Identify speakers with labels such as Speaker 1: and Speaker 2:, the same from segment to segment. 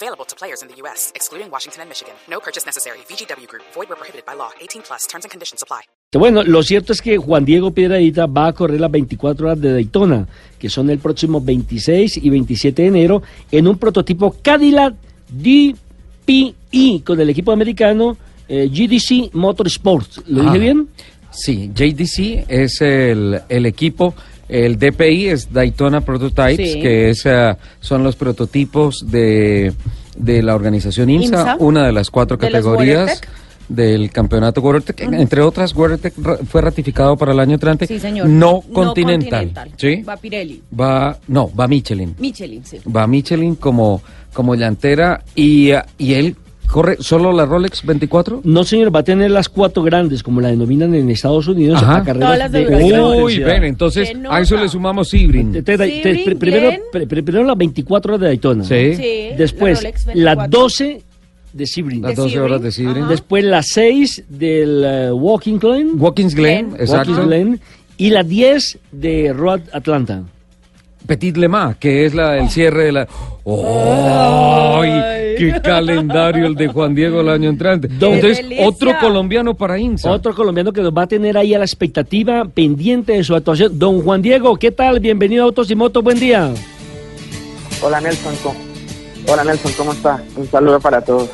Speaker 1: Available to players in the U.S., excluding Washington and Michigan. No purchase necessary. VGW Group. Void where prohibited by law. 18 plus. Terms and conditions apply.
Speaker 2: Bueno, lo cierto es que Juan Diego Piedradita va a correr las 24 horas de Daytona, que son el próximo 26 y 27 de enero, en un prototipo Cadillac DPI con el equipo americano eh, GDC Motorsports. ¿Lo dije
Speaker 3: Ah,
Speaker 2: bien?
Speaker 3: Sí, JDC es el, el equipo, el DPI es Daytona Prototypes,
Speaker 4: Sí.
Speaker 3: que es, eh, son los prototipos de, de la organización IMSA,
Speaker 4: IMSA,
Speaker 3: una de las cuatro
Speaker 4: de
Speaker 3: categorías del campeonato WeatherTech. Entre otras, ra- fue ratificado para el año entrante.
Speaker 4: Sí, señor.
Speaker 3: No, continental. ¿sí?
Speaker 4: Va Pirelli.
Speaker 3: Va, no, va Michelin.
Speaker 4: Michelin, sí.
Speaker 3: Va Michelin como, como llantera y, eh, y él corre solo la Rolex 24.
Speaker 2: No, señor, va a tener las cuatro grandes, como la denominan en Estados Unidos,
Speaker 3: Ajá.
Speaker 2: a carreras
Speaker 4: Todas las de
Speaker 2: de
Speaker 3: Uy, ven, entonces
Speaker 4: ¡Qué
Speaker 3: a eso le sumamos Sebring.
Speaker 2: Te- te- te-
Speaker 4: Sebring,
Speaker 2: pr- primero, las 24 horas de Daytona.
Speaker 3: Sí.
Speaker 4: Sí,
Speaker 2: Después,
Speaker 4: la Rolex
Speaker 2: las
Speaker 4: 24.
Speaker 2: 12 de Sebring.
Speaker 3: Las
Speaker 4: De
Speaker 3: 12 horas de
Speaker 4: Sebring, ajá.
Speaker 2: Después las 6 del eh, Walking Glen.
Speaker 3: Watkins Glen, exacto.
Speaker 2: Watkins Glen. Y las 10 de Road Atlanta.
Speaker 3: Petit Le Mans, que es la, el cierre de la... ¡Ay! ¡Qué calendario el de Juan Diego el año entrante! Entonces, otro colombiano para INSA.
Speaker 2: Otro colombiano que nos va a tener ahí a la expectativa pendiente de su actuación. Don Juan Diego, ¿qué tal? Bienvenido a Autos y Motos, buen día.
Speaker 5: Hola Nelson, ¿cómo? Hola Nelson, ¿cómo está? Un saludo para todos.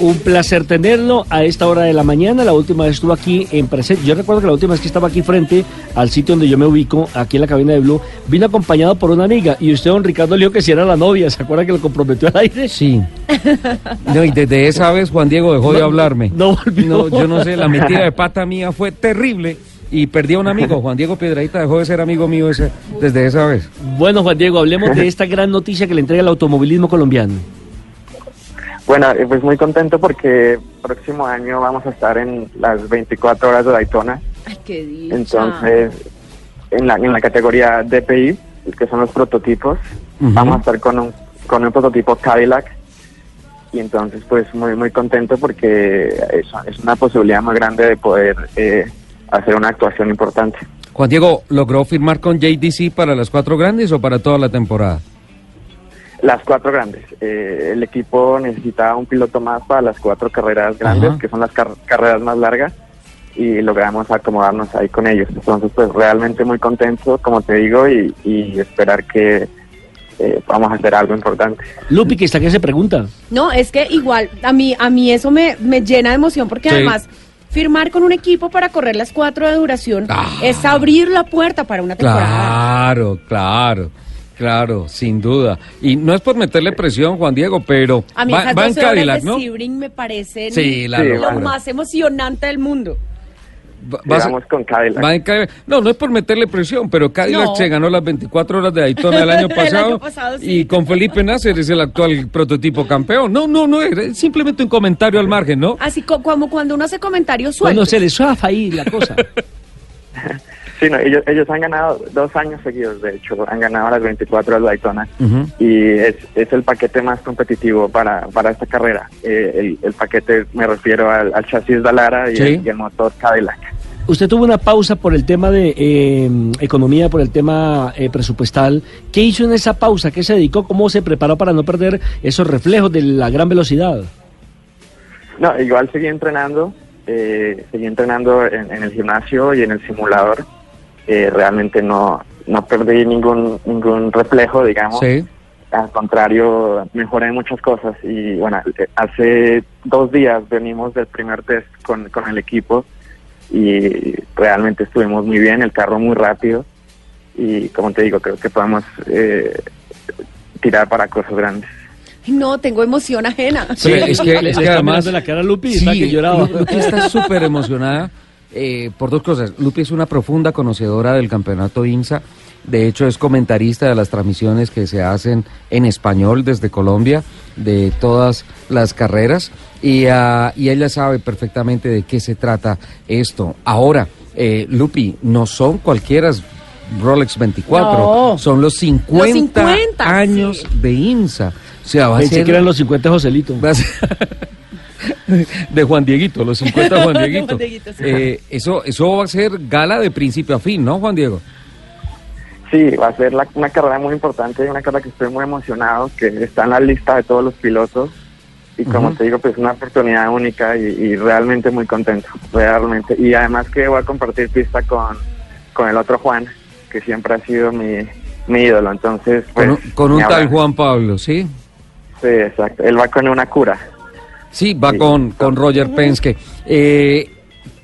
Speaker 2: Un placer tenerlo a esta hora de la mañana. La última vez estuvo aquí en presente. Yo recuerdo que la última vez que estaba aquí frente al sitio donde yo me ubico, aquí en la cabina de Blue, vino acompañado por una amiga y usted, don Ricardo, le dijo que si era la novia. ¿Se acuerda que lo comprometió al aire?
Speaker 3: Sí. No, y desde esa vez Juan Diego dejó de hablarme.
Speaker 2: no volvió.
Speaker 3: No, yo no sé, la metida de pata mía fue terrible y perdí a un amigo. Juan Diego Piedradita dejó de ser amigo mío ese, desde esa vez.
Speaker 2: Bueno, Juan Diego, hablemos de esta gran noticia que le entrega el automovilismo colombiano.
Speaker 5: Bueno, eh, pues muy contento porque próximo año vamos a estar en las 24 horas de Daytona.
Speaker 4: Ay, qué dicha.
Speaker 5: Entonces, en la, en la categoría DPI, que son los prototipos, vamos a estar con un, con un prototipo Cadillac. Y entonces, pues muy muy contento porque es, es una posibilidad muy grande de poder eh, hacer una actuación importante.
Speaker 3: Juan Diego, ¿logró firmar con JDC para las cuatro grandes o para toda la temporada?
Speaker 5: Las cuatro grandes. Eh, el equipo necesitaba un piloto más para las cuatro carreras grandes,
Speaker 3: Ajá.
Speaker 5: que son las car- carreras más largas, y logramos acomodarnos ahí con ellos. Entonces, pues realmente muy contento, como te digo, y, y esperar que eh, podamos hacer algo importante.
Speaker 2: Lupi, que está que se pregunta.
Speaker 4: No, es que igual, a mí, a mí eso me, me llena de emoción porque
Speaker 3: Sí.
Speaker 4: además firmar con un equipo para correr las cuatro de duración
Speaker 3: Ah.
Speaker 4: es abrir la puerta para una temporada.
Speaker 3: Claro, claro, claro, sin duda. Y no es por meterle presión, Juan Diego, pero
Speaker 4: A mí
Speaker 3: va,
Speaker 4: esas
Speaker 3: va en
Speaker 4: 12 horas
Speaker 3: Cadillac, ¿no?
Speaker 4: Me parecen
Speaker 3: Sí, la
Speaker 5: Sí,
Speaker 4: lo más emocionante del mundo.
Speaker 3: Va-
Speaker 5: Vamos con Cadillac.
Speaker 3: va en Cadillac. No, no es por meterle presión, pero Cadillac
Speaker 4: No.
Speaker 3: se ganó las 24 horas de Daytona el año
Speaker 4: El
Speaker 3: pasado,
Speaker 4: año pasado, sí.
Speaker 3: y con Felipe Nasser es el actual prototipo campeón. No, no, no, es simplemente un comentario al margen, ¿no?
Speaker 4: Así co- como cuando uno hace comentarios sueltos.
Speaker 2: Bueno, se le suafa ahí la cosa.
Speaker 5: Sí, no, ellos, ellos han ganado dos años seguidos, de hecho, han ganado las 24 horas de Daytona. Y es, es el paquete más competitivo para, para esta carrera. Eh, el, el paquete me refiero al, al chasis Dalara y,
Speaker 3: Sí.
Speaker 5: el, y el motor Cadillac.
Speaker 2: Usted tuvo una pausa por el tema de eh, economía, por el tema eh, presupuestal. ¿Qué hizo en esa pausa? ¿Qué se dedicó? ¿Cómo se preparó para no perder esos reflejos de la gran velocidad?
Speaker 5: No, igual seguí entrenando, eh, seguí entrenando en, en el gimnasio y en el simulador. Eh, realmente no, no perdí ningún, ningún reflejo, digamos.
Speaker 3: Sí.
Speaker 5: Al contrario, mejoré muchas cosas y bueno, hace dos días venimos del primer test con, con el equipo y realmente estuvimos muy bien, el carro muy rápido y como te digo, creo que podemos eh, tirar para cosas grandes.
Speaker 4: No, tengo emoción ajena.
Speaker 3: Sí, es que, es además...
Speaker 2: mirando la cara Lupi está que lloraba.
Speaker 3: Lu- Lupi está súper emocionada. Eh, por dos cosas. Lupi es una profunda conocedora del campeonato INSA. De hecho, es comentarista de las transmisiones que se hacen en español desde Colombia, de todas las carreras. Y, ah, y ella sabe perfectamente de qué se trata esto. Ahora, eh, Lupi, no son cualquiera Rolex 24,
Speaker 4: No.
Speaker 3: son los 50,
Speaker 4: Los 50,
Speaker 3: años
Speaker 4: sí.
Speaker 3: de INSA. O sea, va a
Speaker 2: Pensé
Speaker 3: ser...
Speaker 2: que eran los 50 de Joselito.
Speaker 3: De Juan Dieguito, los 50 de Juan Dieguito.
Speaker 4: Juan Dieguito, sí.
Speaker 3: Eh, eso, eso va a ser gala de principio a fin, ¿no, Juan Diego?
Speaker 5: Sí, va a ser la- una carrera muy importante y una carrera que estoy muy emocionado, que está en la lista de todos los pilotos. Y como te digo, pues una oportunidad única y, y realmente muy contento, realmente. Y además que voy a compartir pista con, con el otro Juan, que siempre ha sido mi, mi ídolo. Entonces, pues...
Speaker 3: con un, con un tal. Juan Pablo, ¿sí?
Speaker 5: Sí, exacto. Él va con una cura.
Speaker 3: Sí, va
Speaker 5: Sí.
Speaker 3: con, con Roger Penske. Eh,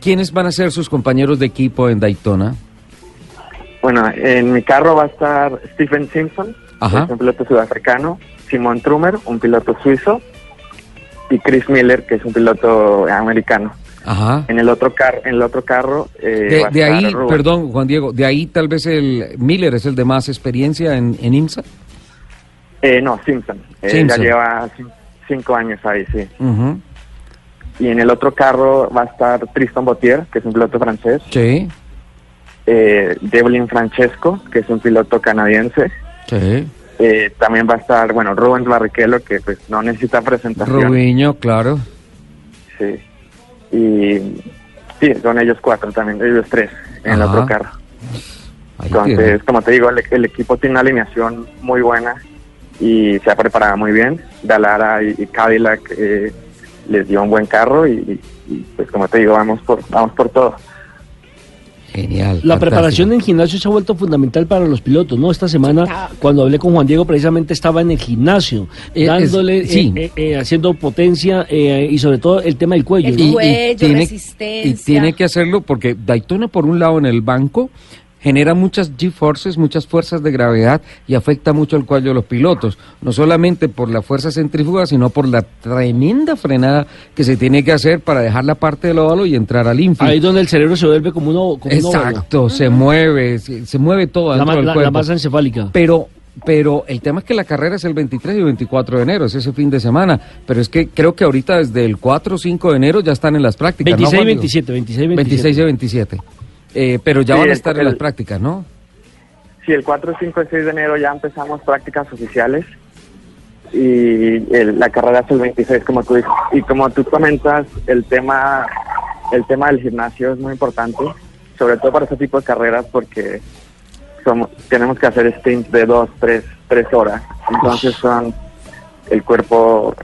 Speaker 3: ¿Quiénes van a ser sus compañeros de equipo en Daytona?
Speaker 5: Bueno, en mi carro va a estar Stephen Simpson,
Speaker 3: Ajá.
Speaker 5: es un piloto sudafricano, Simon Trumer, un piloto suizo, y Chris Miller, que es un piloto americano.
Speaker 3: Ajá.
Speaker 5: En el otro carro, en el otro carro eh,
Speaker 3: De, ahí,
Speaker 5: Rubén.
Speaker 3: perdón, Juan Diego, de ahí tal vez el Miller es el de más experiencia en, en IMSA.
Speaker 5: Eh, no, Simpson. Eh,
Speaker 3: Simpson.
Speaker 5: Ya lleva cinco años ahí, sí. Y en el otro carro va a estar Tristan Botier, que es un piloto francés,
Speaker 3: Sí,
Speaker 5: eh, Devlin Francesco, que es un piloto canadiense.
Speaker 3: sí.
Speaker 5: Eh, también va a estar, bueno, Rubens Barrichello, que pues no necesita presentación.
Speaker 3: Rubiño, claro.
Speaker 5: Sí. Y sí, son ellos cuatro también, ellos tres en el otro carro.
Speaker 3: Ahí
Speaker 5: Entonces,
Speaker 3: tiene.
Speaker 5: como te digo, el, el equipo tiene una alineación muy buena y se ha preparado muy bien. Dalara y, y Cadillac eh, les dio un buen carro y, y, pues como te digo, vamos por, vamos por todo.
Speaker 3: Genial.
Speaker 2: La
Speaker 3: fantástico.
Speaker 2: preparación en gimnasio se ha vuelto fundamental para los pilotos, ¿no? Esta semana,
Speaker 4: claro.
Speaker 2: cuando hablé con Juan Diego, precisamente estaba en el gimnasio,
Speaker 3: Eh, es-
Speaker 2: dándole,
Speaker 3: sí.
Speaker 2: eh, eh, eh, haciendo potencia eh, y sobre todo el tema del cuello.
Speaker 4: El
Speaker 2: ¿no?
Speaker 4: cuello, resistencia.
Speaker 3: Y tiene que hacerlo porque Daytona, por un lado, en el banco, genera muchas G-forces, muchas fuerzas de gravedad y afecta mucho el cuello de los pilotos. No solamente por la fuerza centrífuga, sino por la tremenda frenada que se tiene que hacer para dejar la parte del óvalo y entrar al infield.
Speaker 2: Ahí es donde el cerebro se vuelve como un.
Speaker 3: Exacto, se mueve, se, se mueve todo
Speaker 2: La,
Speaker 3: del
Speaker 2: masa encefálica.
Speaker 3: Pero, pero el tema es que la carrera es el 23 y 24 de enero, es ese fin de semana. Pero es que creo que ahorita desde el 4 o 5 de enero ya están en las prácticas. ¿no,
Speaker 2: 26 y
Speaker 3: Juan Diego?
Speaker 2: 27, 26 y 27.
Speaker 3: 26 y 27. Eh, pero ya
Speaker 5: Sí,
Speaker 3: van a
Speaker 5: el-
Speaker 3: estar en las prácticas, ¿no?
Speaker 5: Sí, el 4, 5 y 6 de enero ya empezamos prácticas oficiales y el- la carrera es el 26, como tú dices. Y como tú comentas, el tema, el tema del gimnasio es muy importante, sobre todo para este tipo de carreras porque somos, tenemos que hacer stints de 2, 3, 3 horas. Entonces son el cuerpo,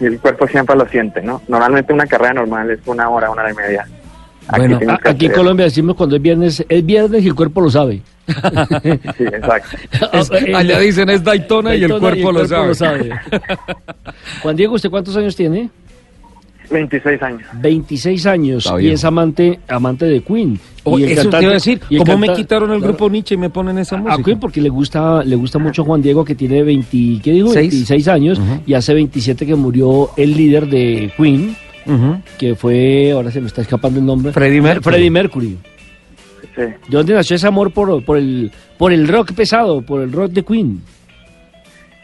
Speaker 5: el cuerpo siempre lo siente, ¿no? Normalmente una carrera normal es una hora, una hora y media.
Speaker 3: Bueno,
Speaker 2: A- Aquí en Colombia decimos cuando es viernes, es viernes y el cuerpo lo sabe.
Speaker 5: Sí, exacto.
Speaker 3: Es- allá dicen es Daytona, y el cuerpo, lo, sabe.
Speaker 2: Juan Diego, ¿usted cuántos años tiene?
Speaker 5: 26 años.
Speaker 2: 26 años y es amante amante de Queen.
Speaker 3: Oh,
Speaker 2: Y el
Speaker 3: eso te
Speaker 2: cantante-
Speaker 3: iba a decir, ¿cómo me quitaron el grupo Nietzsche y me ponen esa
Speaker 2: A
Speaker 3: música?
Speaker 2: Queen porque le gusta le gusta mucho Juan Diego que tiene 20, ¿qué dijo?
Speaker 3: Seis.
Speaker 2: 26 años y hace 27 que murió el líder de Queen, Que fue, ahora se me está escapando el nombre.
Speaker 3: Freddie Mercury.
Speaker 2: Freddie Mercury.
Speaker 5: Sí.
Speaker 2: ¿De dónde nació ese amor por, por el por el rock pesado, por el rock de Queen?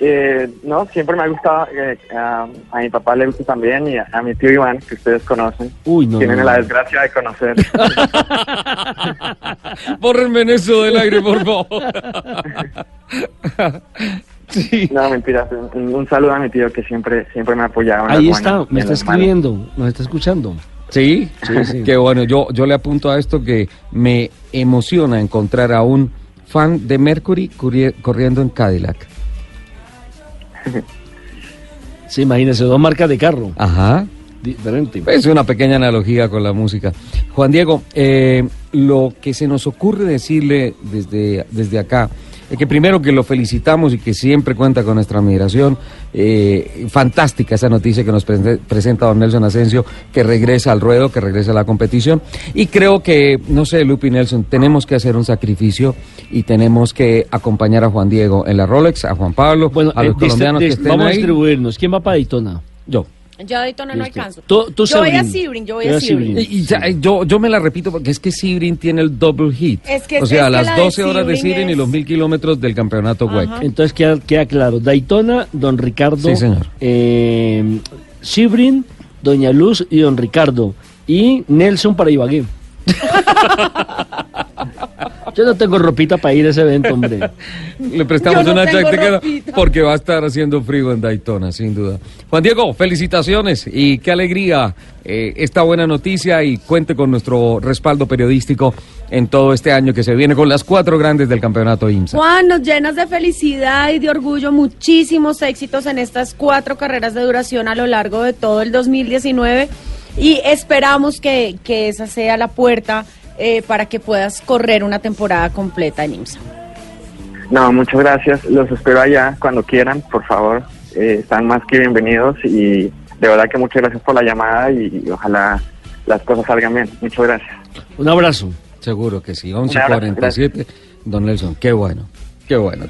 Speaker 5: Eh, no, siempre me ha gustado. eh, a, a mi papá le gusta también y a, a mi tío Iván, que ustedes conocen.
Speaker 2: Uy, no.
Speaker 5: Tienen
Speaker 2: no,
Speaker 5: la desgracia de conocer.
Speaker 3: Bórrenme eso del aire, por favor. sí.
Speaker 5: no, mentiras. Un, un saludo a mi tío que siempre siempre me ha apoyado.
Speaker 2: Ahí está, me está escribiendo, nos está escuchando.
Speaker 3: ¿Sí?
Speaker 2: Sí, sí.
Speaker 3: Qué bueno, yo, yo le apunto a esto que me emociona encontrar a un fan de Mercury corri- corriendo en Cadillac.
Speaker 2: Sí, imagínese, dos marcas de carro,
Speaker 3: Ajá.
Speaker 2: diferente.
Speaker 3: Es una pequeña analogía con la música. Juan Diego, eh, lo que se nos ocurre decirle desde, desde acá que primero que lo felicitamos y que siempre cuenta con nuestra admiración. Eh, fantástica esa noticia que nos prese- presenta don Nelson Asensio, que regresa al ruedo, que regresa a la competición. Y creo que, no sé, Lupi Nelson, tenemos que hacer un sacrificio y tenemos que acompañar a Juan Diego en la Rolex, a Juan Pablo,
Speaker 2: Bueno,
Speaker 3: a
Speaker 2: eh,
Speaker 3: los
Speaker 2: distri-
Speaker 3: colombianos que estén
Speaker 2: vamos a distribuirnos. ¿Quién va para Daytona?
Speaker 3: Yo.
Speaker 4: Yo a Daytona no alcanzo.
Speaker 2: Tú- tú,
Speaker 4: yo voy a
Speaker 2: Sebring.
Speaker 4: Sebring, yo voy a
Speaker 2: a
Speaker 4: Sebring.
Speaker 2: Sebring.
Speaker 3: Y, y ya, yo, yo me la repito porque es que Sebring tiene el double hit.
Speaker 4: Es que-
Speaker 3: o sea,
Speaker 4: es que
Speaker 3: las
Speaker 4: la de
Speaker 3: 12 horas de
Speaker 4: Sebring
Speaker 3: Sebring y los mil kilómetros del campeonato WEC.
Speaker 2: Entonces queda, queda claro. Daytona, don Ricardo.
Speaker 3: Sí, señor.
Speaker 2: Eh, Sibrin, doña Luz y don Ricardo. Y Nelson para Ibagué. Yo no tengo ropita para ir a ese evento, hombre.
Speaker 3: Le prestamos
Speaker 4: no
Speaker 3: una chaqueta porque va a estar haciendo frío en Daytona, sin duda. Juan Diego, felicitaciones y qué alegría eh, esta buena noticia y cuente con nuestro respaldo periodístico en todo este año que se viene con las cuatro grandes del campeonato IMSA.
Speaker 4: Juan, nos llenas de felicidad y de orgullo, muchísimos éxitos en estas cuatro carreras de duración a lo largo de todo el 2019 y esperamos que, que esa sea la puerta eh, para que puedas correr una temporada completa en IMSA.
Speaker 5: No, muchas gracias. Los espero allá cuando quieran, por favor. Eh, están más que bienvenidos y de verdad que muchas gracias por la llamada y ojalá las cosas salgan bien. Muchas gracias.
Speaker 2: Un abrazo.
Speaker 3: Seguro que sí,
Speaker 5: abrazo,
Speaker 3: 11.47. Don Nelson, qué bueno, qué bueno.